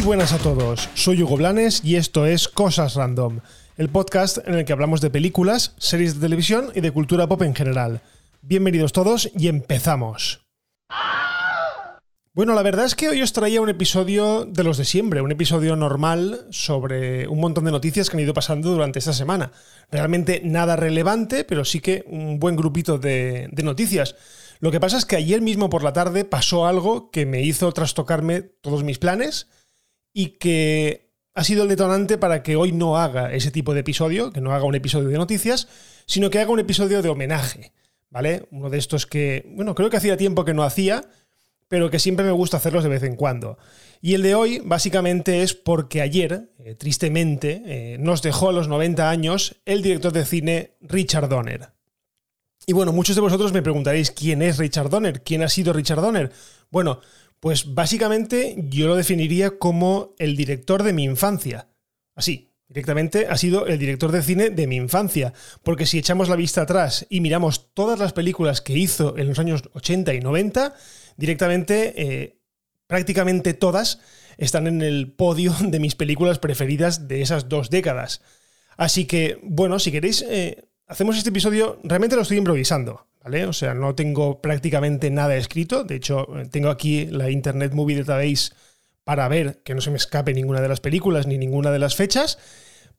Muy buenas a todos, soy Hugo Blanes y esto es Cosas Random, el podcast en el que hablamos de películas, series de televisión y de cultura pop en general. Bienvenidos todos y empezamos. Bueno, la verdad es que hoy os traía un episodio de los de siempre, un episodio normal sobre un montón de noticias que han ido pasando durante esta semana. Realmente nada relevante, pero sí que un buen grupito de, de noticias. Lo que pasa es que ayer mismo por la tarde pasó algo que me hizo trastocarme todos mis planes y que ha sido el detonante para que hoy no haga ese tipo de episodio, que no haga un episodio de noticias, sino que haga un episodio de homenaje, ¿vale? Uno de estos que, bueno, creo que hacía tiempo que no hacía pero que siempre me gusta hacerlos de vez en cuando. Y el de hoy básicamente es porque ayer, eh, tristemente, eh, nos dejó a los 90 años el director de cine Richard Donner. Y bueno, muchos de vosotros me preguntaréis quién es Richard Donner, quién ha sido Richard Donner. Bueno, pues básicamente yo lo definiría como el director de mi infancia. Así, directamente ha sido el director de cine de mi infancia, porque si echamos la vista atrás y miramos todas las películas que hizo en los años 80 y 90, directamente eh, prácticamente todas están en el podio de mis películas preferidas de esas dos décadas. Así que, bueno, si queréis, eh, hacemos este episodio, realmente lo estoy improvisando, ¿vale? O sea, no tengo prácticamente nada escrito, de hecho, tengo aquí la Internet Movie Database para ver que no se me escape ninguna de las películas ni ninguna de las fechas,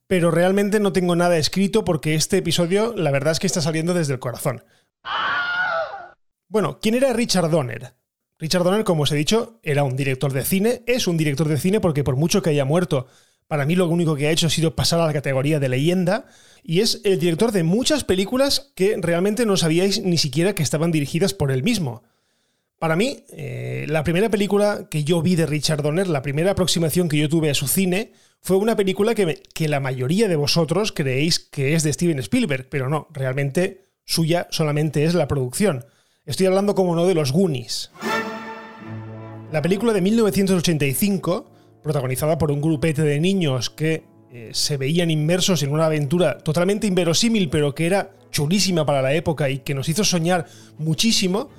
pero realmente no tengo nada escrito porque este episodio, la verdad es que está saliendo desde el corazón. Bueno, ¿quién era Richard Donner? Richard Donner, como os he dicho, era un director de cine, es un director de cine porque por mucho que haya muerto, para mí lo único que ha hecho ha sido pasar a la categoría de leyenda, y es el director de muchas películas que realmente no sabíais ni siquiera que estaban dirigidas por él mismo. Para mí, eh, la primera película que yo vi de Richard Donner, la primera aproximación que yo tuve a su cine, fue una película que, que la mayoría de vosotros creéis que es de Steven Spielberg, pero no, realmente suya solamente es la producción. Estoy hablando como no de los Goonies. La película de 1985, protagonizada por un grupete de niños que eh, se veían inmersos en una aventura totalmente inverosímil, pero que era chulísima para la época y que nos hizo soñar muchísimo,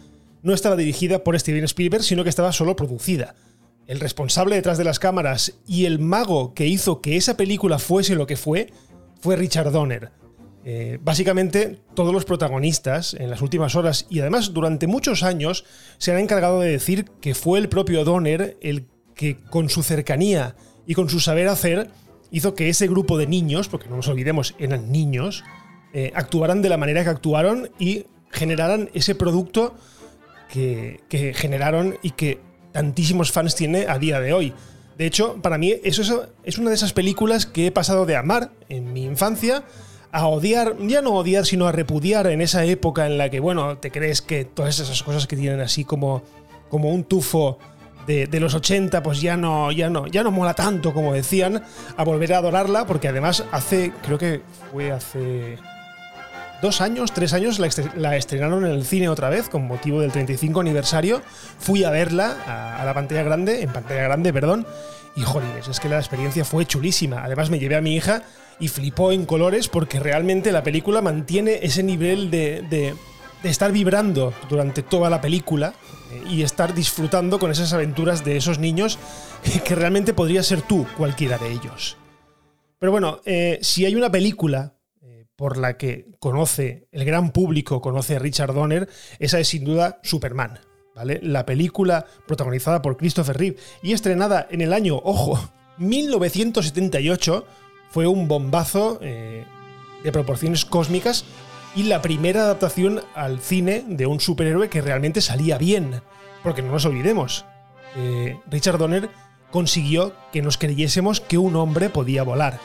no estaba dirigida por Steven Spielberg, sino que estaba solo producida. El responsable detrás de las cámaras y el mago que hizo que esa película fuese lo que fue fue Richard Donner, eh, básicamente, todos los protagonistas en las últimas horas y además durante muchos años se han encargado de decir que fue el propio Donner el que con su cercanía y con su saber hacer hizo que ese grupo de niños, porque no nos olvidemos, eran niños, eh, actuaran de la manera que actuaron y generaran ese producto que, que generaron y que tantísimos fans tiene a día de hoy. De hecho, para mí eso es una de esas películas que he pasado de amar en mi infancia a odiar, ya no odiar, sino a repudiar en esa época en la que, bueno, te crees que todas esas cosas que tienen así como, como un tufo de, los 80, pues ya no, ya, no, ya no mola tanto como decían, a volver a adorarla, porque además hace, creo que fue hace dos años, tres años, la, estrenaron en el cine otra vez con motivo del 35 aniversario. Fui a verla a, la pantalla grande, en pantalla grande, perdón, y jolines, es que la experiencia fue chulísima. Además me llevé a mi hija y flipó en colores porque realmente la película mantiene ese nivel de, estar vibrando durante toda la película eh, y estar disfrutando con esas aventuras de esos niños que realmente podría ser tú cualquiera de ellos. Pero bueno, eh, si hay una película eh, por la que conoce el gran público, conoce a Richard Donner, esa es sin duda Superman. ¿Vale? La película protagonizada por Christopher Reeve y estrenada en el año, ojo, 1978, fue un bombazo eh, de proporciones cósmicas y la primera adaptación al cine de un superhéroe que realmente salía bien. Porque no nos olvidemos, eh, Richard Donner consiguió que nos creyésemos que un hombre podía volar.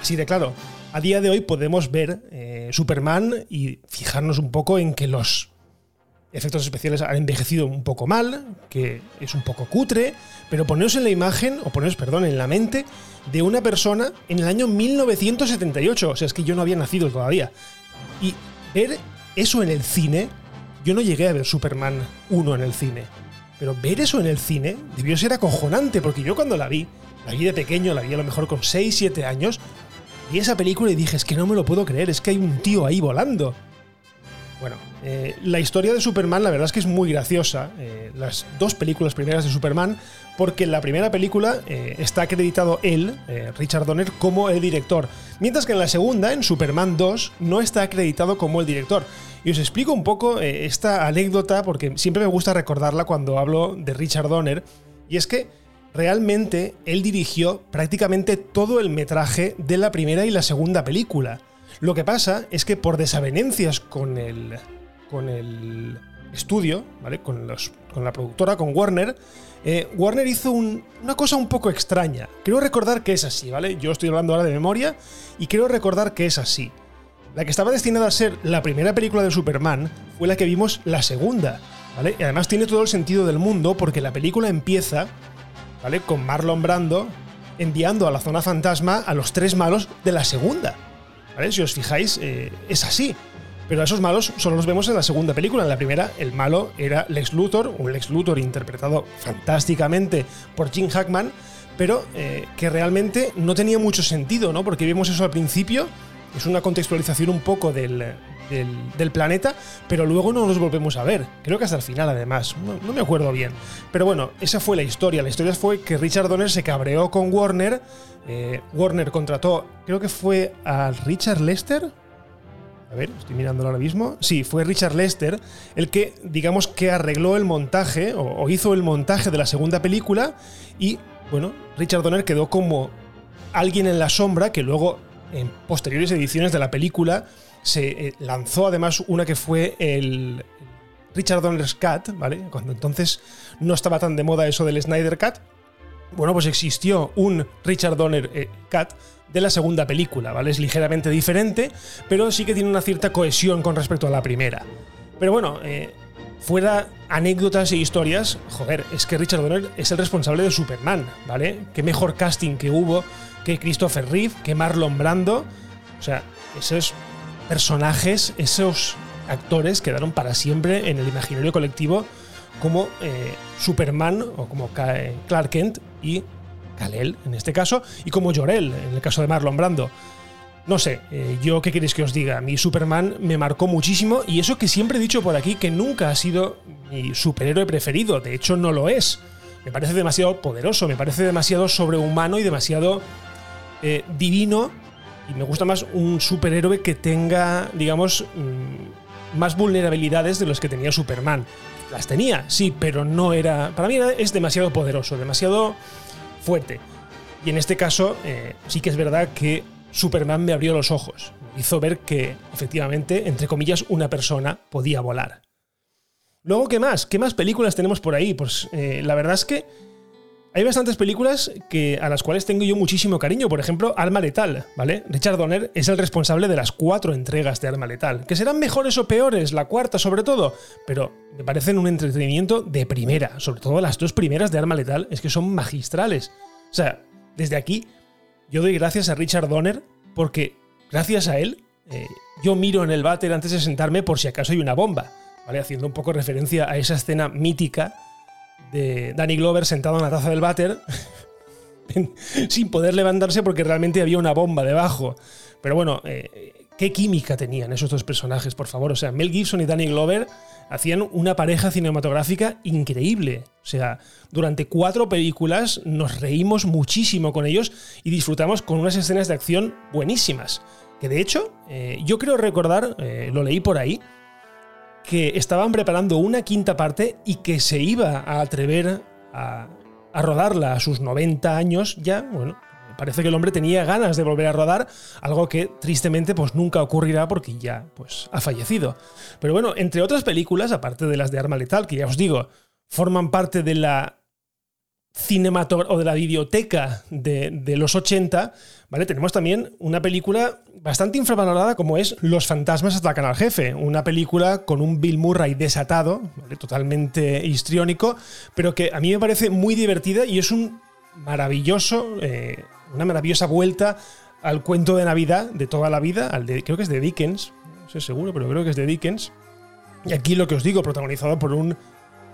Así de claro, a día de hoy podemos ver eh, Superman y fijarnos un poco en que los efectos especiales han envejecido un poco mal, que es un poco cutre, pero poneros en la imagen, o poneros, perdón, en la mente de una persona en el año 1978, o sea, es que yo no había nacido todavía. Y ver eso en el cine, yo no llegué a ver Superman 1 en el cine, pero ver eso en el cine debió ser acojonante, porque yo cuando la vi, la vi de pequeño, la vi a lo mejor con 6, 7 años, vi esa película y dije, es que no me lo puedo creer, es que hay un tío ahí volando. Bueno, eh, la historia de Superman la verdad es que es muy graciosa. Eh, las dos películas primeras de Superman, porque en la primera película eh, está acreditado él, Richard Donner, como el director. Mientras que en la segunda, en Superman 2, no está acreditado como el director. Y os explico un poco esta anécdota porque siempre me gusta recordarla cuando hablo de Richard Donner. Y es que realmente él dirigió prácticamente todo el metraje de la primera y la segunda película. Lo que pasa es que por desavenencias con el, con el estudio, ¿vale? Con, los, con la productora, con Warner, eh, Warner hizo una cosa un poco extraña. Quiero recordar que es así, ¿vale? Yo estoy hablando ahora de memoria y quiero recordar que es así. La que estaba destinada a ser la primera película de Superman fue la que vimos la segunda, ¿vale? Y además tiene todo el sentido del mundo porque la película empieza, ¿vale? Con Marlon Brando enviando a la zona fantasma a los tres malos de la segunda. Si os fijáis, eh, es así. Pero a esos malos solo los vemos en la segunda película. En la primera, el malo era Lex Luthor, un Lex Luthor interpretado fantásticamente por Jim Hackman, pero eh, que realmente no tenía mucho sentido, ¿no? Porque vemos eso al principio, es una contextualización un poco del, del, planeta, pero luego no los volvemos a ver. Creo que hasta el final, además. No, me acuerdo bien. Pero bueno, esa fue la historia. La historia fue que Richard Donner se cabreó con Warner. Eh, Warner contrató, creo que fue a Richard Lester. A ver, estoy mirándolo ahora mismo. Sí, fue Richard Lester el que, digamos, que arregló el montaje o, hizo el montaje de la segunda película. Y, bueno, Richard Donner quedó como alguien en la sombra que luego, en posteriores ediciones de la película, se eh, lanzó además una que fue el Richard Donner's Cut, ¿vale? Cuando entonces no estaba tan de moda eso del Snyder Cut. Bueno, pues existió un Richard Donner eh, Cut de la segunda película, ¿vale? Es ligeramente diferente, pero sí que tiene una cierta cohesión con respecto a la primera. Pero bueno, eh, fuera anécdotas e historias, joder, es que Richard Donner es el responsable de Superman, ¿vale? Qué mejor casting que hubo que Christopher Reeve, que Marlon Brando. O sea, eso es personajes, esos actores quedaron para siempre en el imaginario colectivo como eh, Superman o como Clark Kent y Kal-El en este caso y como Jor-El en el caso de Marlon Brando. No sé, eh, yo qué queréis que os diga, mi Superman me marcó muchísimo y eso que siempre he dicho por aquí que nunca ha sido mi superhéroe preferido, de hecho no lo es. Me parece demasiado poderoso, me parece demasiado sobrehumano y demasiado eh, divino y me gusta más un superhéroe que tenga, digamos, mm, más vulnerabilidades de los que tenía Superman. Las tenía, sí, pero no era. Para mí es demasiado poderoso, demasiado fuerte. Y en este caso, eh, sí que es verdad que Superman me abrió los ojos. Hizo ver que, efectivamente, entre comillas, una persona podía volar. Luego, ¿qué más? ¿Qué más películas tenemos por ahí? Pues eh, la verdad es que hay bastantes películas que, a las cuales tengo yo muchísimo cariño. Por ejemplo, Arma Letal, ¿vale? Richard Donner es el responsable de las cuatro entregas de Arma Letal. Que serán mejores o peores, la cuarta sobre todo, pero me parecen un entretenimiento de primera. Sobre todo las dos primeras de Arma Letal es que son magistrales. O sea, desde aquí yo doy gracias a Richard Donner porque gracias a él eh, yo miro en el váter antes de sentarme por si acaso hay una bomba, ¿vale? Haciendo un poco referencia a esa escena mítica de Danny Glover sentado en la taza del váter sin poder levantarse porque realmente había una bomba debajo. Pero bueno, eh, qué química tenían esos dos personajes, por favor. O sea, Mel Gibson y Danny Glover hacían una pareja cinematográfica increíble. O sea, durante cuatro películas nos reímos muchísimo con ellos y disfrutamos con unas escenas de acción buenísimas. Que de hecho, eh, yo creo recordar, eh, lo leí por ahí, que estaban preparando una quinta parte y que se iba a atrever a, rodarla a sus 90 años ya, bueno, parece que el hombre tenía ganas de volver a rodar, algo que tristemente pues nunca ocurrirá porque ya pues ha fallecido. Pero bueno, entre otras películas, aparte de las de Arma Letal, que ya os digo, forman parte de la cinematográfica o de la biblioteca de, los 80, ¿vale? Tenemos también una película bastante infravalorada como es Los fantasmas atacan al jefe, una película con un Bill Murray desatado, totalmente histriónico, pero que a mí me parece muy divertida y es un maravilloso, eh, una maravillosa vuelta al cuento de Navidad de toda la vida, al de, creo que es de Dickens, no sé seguro, pero creo que es de Dickens. Y aquí lo que os digo, protagonizado por un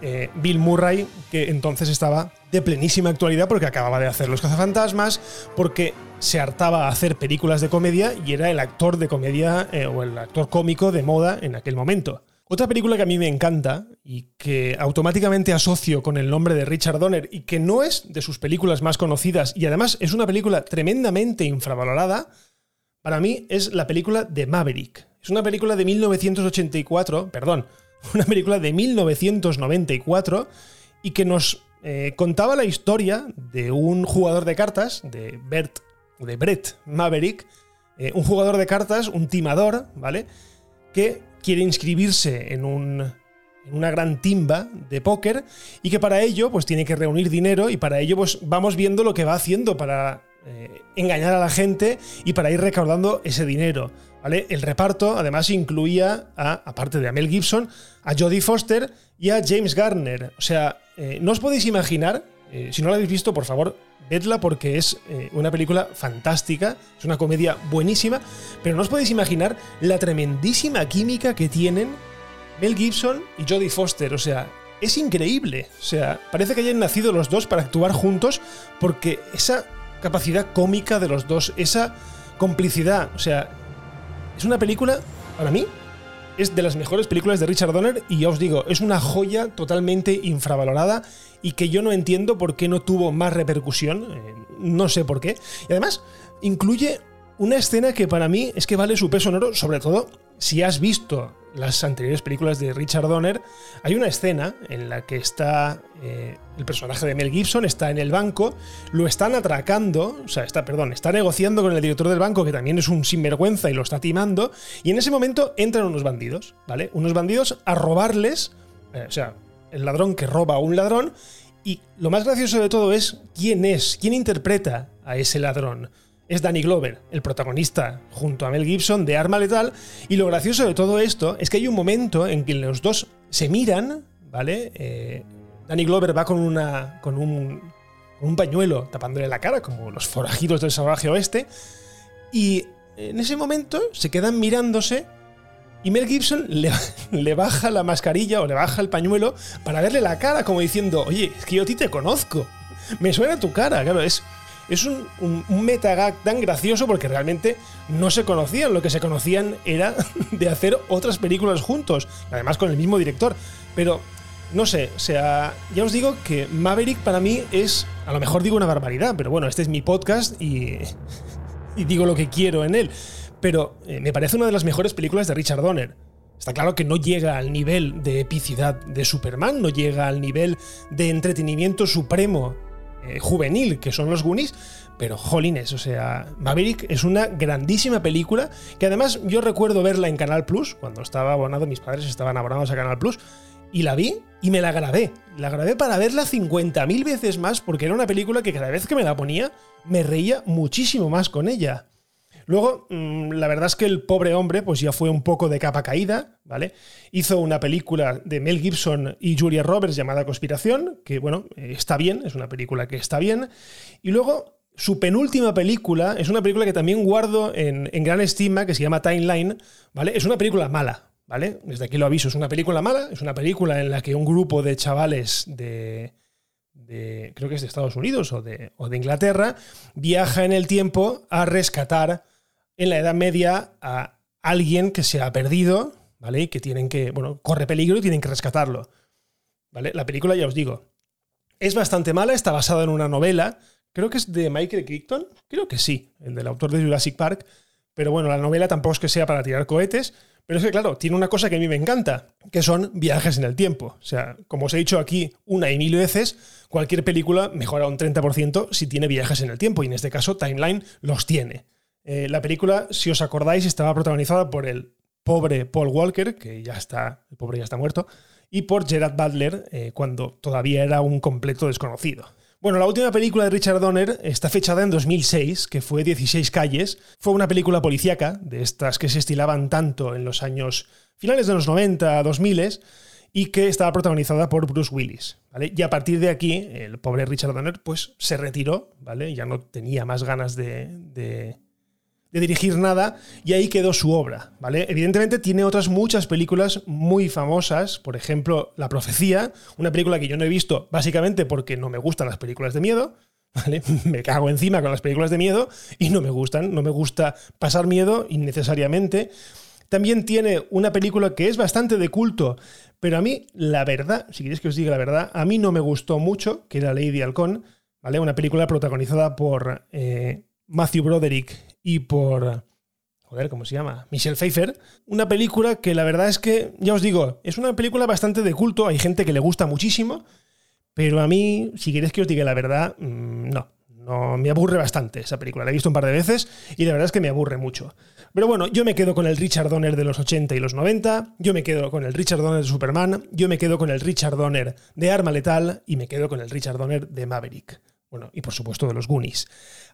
eh, Bill Murray, que entonces estaba de plenísima actualidad porque acababa de hacer Los cazafantasmas, porque se hartaba a hacer películas de comedia y era el actor de comedia eh, o el actor cómico de moda en aquel momento. Otra película que a mí me encanta y que automáticamente asocio con el nombre de Richard Donner y que no es de sus películas más conocidas y además es una película tremendamente infravalorada, para mí es la película de Maverick. Es una película de 1984, perdón, una película de 1994 y que nos eh, contaba la historia de un jugador de cartas, de Bert, de Brett Maverick, eh, un jugador de cartas, un timador, ¿vale? Que quiere inscribirse en, un, una gran timba de póker y que para ello pues tiene que reunir dinero y para ello pues vamos viendo lo que va haciendo para eh, engañar a la gente y para ir recaudando ese dinero. ¿Vale? El reparto además incluía, a, aparte de Mel Gibson, a Jodie Foster y a James Garner. O sea, eh, no os podéis imaginar, eh, si no la habéis visto, por favor, vedla porque es una película fantástica, es una comedia buenísima, pero no os podéis imaginar la tremendísima química que tienen Mel Gibson y Jodie Foster. O sea, es increíble. O sea, parece que hayan nacido los dos para actuar juntos porque esa capacidad cómica de los dos, esa complicidad. O sea, es una película, para mí, es de las mejores películas de Richard Donner y ya os digo, es una joya totalmente infravalorada y que yo no entiendo por qué no tuvo más repercusión, eh, no sé por qué. Y además, incluye una escena que para mí es que vale su peso en oro, sobre todo si has visto las anteriores películas de Richard Donner, hay una escena en la que está eh, el personaje de Mel Gibson, está en el banco, lo están atracando, o sea, está, perdón, está negociando con el director del banco, que también es un sinvergüenza y lo está timando, y en ese momento entran unos bandidos, ¿vale? Unos bandidos a robarles, eh, o sea, el ladrón que roba a un ladrón, y lo más gracioso de todo es quién es, quién interpreta a ese ladrón es Danny Glover, el protagonista, junto a Mel Gibson de Arma Letal. Y lo gracioso de todo esto es que hay un momento en que los dos se miran, ¿vale? Eh, Danny Glover va con, una, con un, un pañuelo tapándole la cara, como los forajidos del salvaje oeste. Y en ese momento se quedan mirándose y Mel Gibson le, le, baja la mascarilla o le baja el pañuelo para verle la cara, como diciendo, oye, es que yo a ti te conozco. Me suena tu cara, claro, es es un, un, metagag tan gracioso porque realmente no se conocían. Lo que se conocían era de hacer otras películas juntos, además con el mismo director. Pero no sé, o sea, ya os digo que Maverick para mí es, a lo mejor digo una barbaridad, pero bueno, este es mi podcast y, y digo lo que quiero en él. Pero eh, me parece una de las mejores películas de Richard Donner. Está claro que no llega al nivel de epicidad de Superman, no llega al nivel de entretenimiento supremo eh, juvenil que son los Goonies, pero jolines, o sea, Maverick es una grandísima película que además yo recuerdo verla en Canal Plus, cuando estaba abonado, mis padres estaban abonados a Canal Plus, y la vi y me la grabé. La grabé para verla 50.000 veces más porque era una película que cada vez que me la ponía me reía muchísimo más con ella. Luego, mm, la verdad es que el pobre hombre, pues ya fue un poco de capa caída, ¿vale? Hizo una película de Mel Gibson y Julia Roberts llamada Conspiración, que bueno, eh, está bien, es una película que está bien. Y luego, su penúltima película es una película que también guardo en, gran estima, que se llama Timeline, ¿vale? Es una película mala, ¿vale? Desde aquí lo aviso, es una película mala, es una película en la que un grupo de chavales de, creo que es de Estados Unidos o de, o de Inglaterra, viaja en el tiempo a rescatar en la Edad Media a alguien que se ha perdido, ¿vale? Y que tienen que, bueno, corre peligro y tienen que rescatarlo. ¿Vale? La película, ya os digo, es bastante mala, está basada en una novela, creo que es de Michael Crichton, creo que sí, el del autor de Jurassic Park, pero bueno, la novela tampoco es que sea para tirar cohetes, pero es que claro, tiene una cosa que a mí me encanta, que son viajes en el tiempo. O sea, como os he dicho aquí una y mil veces, cualquier película mejora un 30% si tiene viajes en el tiempo, y en este caso Timeline los tiene. Eh, la película, si os acordáis, estaba protagonizada por el pobre Paul Walker, que ya está, el pobre ya está muerto, y por Gerard Butler, eh, cuando todavía era un completo desconocido. Bueno, la última película de Richard Donner está fechada en 2006, que fue 16 calles. Fue una película policíaca, de estas que se estilaban tanto en los años finales de los 90, 2000 y que estaba protagonizada por Bruce Willis. ¿vale? Y a partir de aquí, el pobre Richard Donner pues, se retiró, ¿vale? ya no tenía más ganas de de dirigir nada y ahí quedó su obra, ¿vale? Evidentemente tiene otras muchas películas muy famosas, por ejemplo, La Profecía, una película que yo no he visto básicamente porque no me gustan las películas de miedo, ¿vale? Me cago encima con las películas de miedo y no me gustan, no me gusta pasar miedo innecesariamente. También tiene una película que es bastante de culto, pero a mí, la verdad, si queréis que os diga la verdad, a mí no me gustó mucho, que era Lady Halcón, ¿vale? Una película protagonizada por eh, Matthew Broderick y por. Joder, ¿cómo se llama? Michelle Pfeiffer. Una película que la verdad es que, ya os digo, es una película bastante de culto. Hay gente que le gusta muchísimo. Pero a mí, si queréis que os diga la verdad, mm, no. No, me aburre bastante esa película. La he visto un par de veces y la verdad es que me aburre mucho. Pero bueno, yo me quedo con el Richard Donner de los 80 y los 90, yo me quedo con el Richard Donner de Superman, yo me quedo con el Richard Donner de Arma Letal y me quedo con el Richard Donner de Maverick. Bueno, y por supuesto de los Goonies.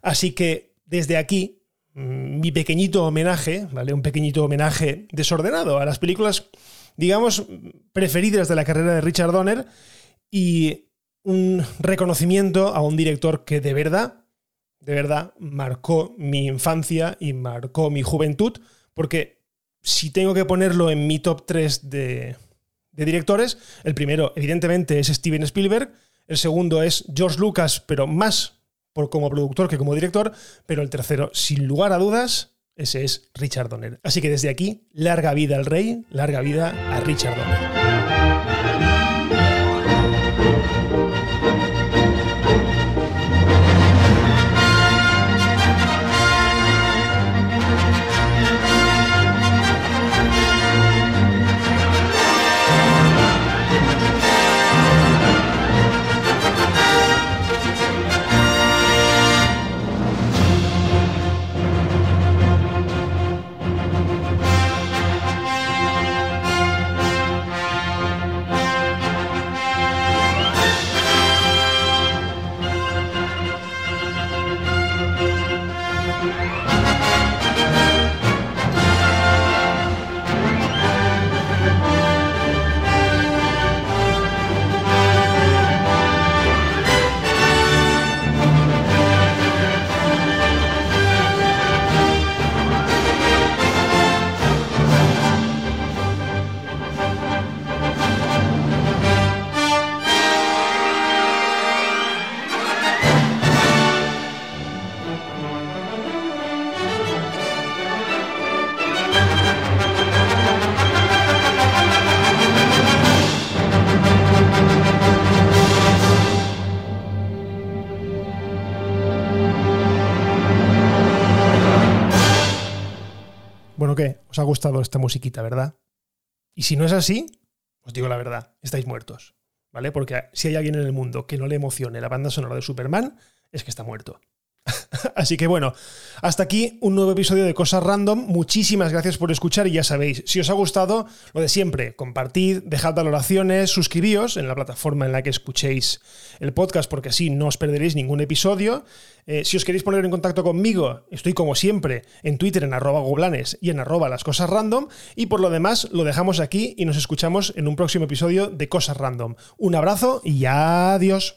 Así que desde aquí, mi pequeñito homenaje, ¿vale? Un pequeñito homenaje desordenado a las películas, digamos, preferidas de la carrera de Richard Donner y un reconocimiento a un director que de verdad, de verdad, marcó mi infancia y marcó mi juventud, porque si tengo que ponerlo en mi top 3 de, de directores, el primero, evidentemente, es Steven Spielberg, el segundo es George Lucas, pero más por como productor que como director, pero el tercero, sin lugar a dudas, ese es Richard Donner. Así que desde aquí, larga vida al rey, larga vida a Richard Donner. ¿Os ha gustado esta musiquita, verdad? Y si no es así, os digo la verdad, estáis muertos. ¿Vale? Porque si hay alguien en el mundo que no le emocione la banda sonora de Superman, es que está muerto. Así que bueno, hasta aquí un nuevo episodio de Cosas Random. Muchísimas gracias por escuchar y ya sabéis, si os ha gustado, lo de siempre, compartid, dejad valoraciones, suscribíos en la plataforma en la que escuchéis el podcast porque así no os perderéis ningún episodio. Eh, si os queréis poner en contacto conmigo, estoy como siempre en Twitter en arroba goblanes y en arroba las cosas random. Y por lo demás, lo dejamos aquí y nos escuchamos en un próximo episodio de Cosas Random. Un abrazo y adiós.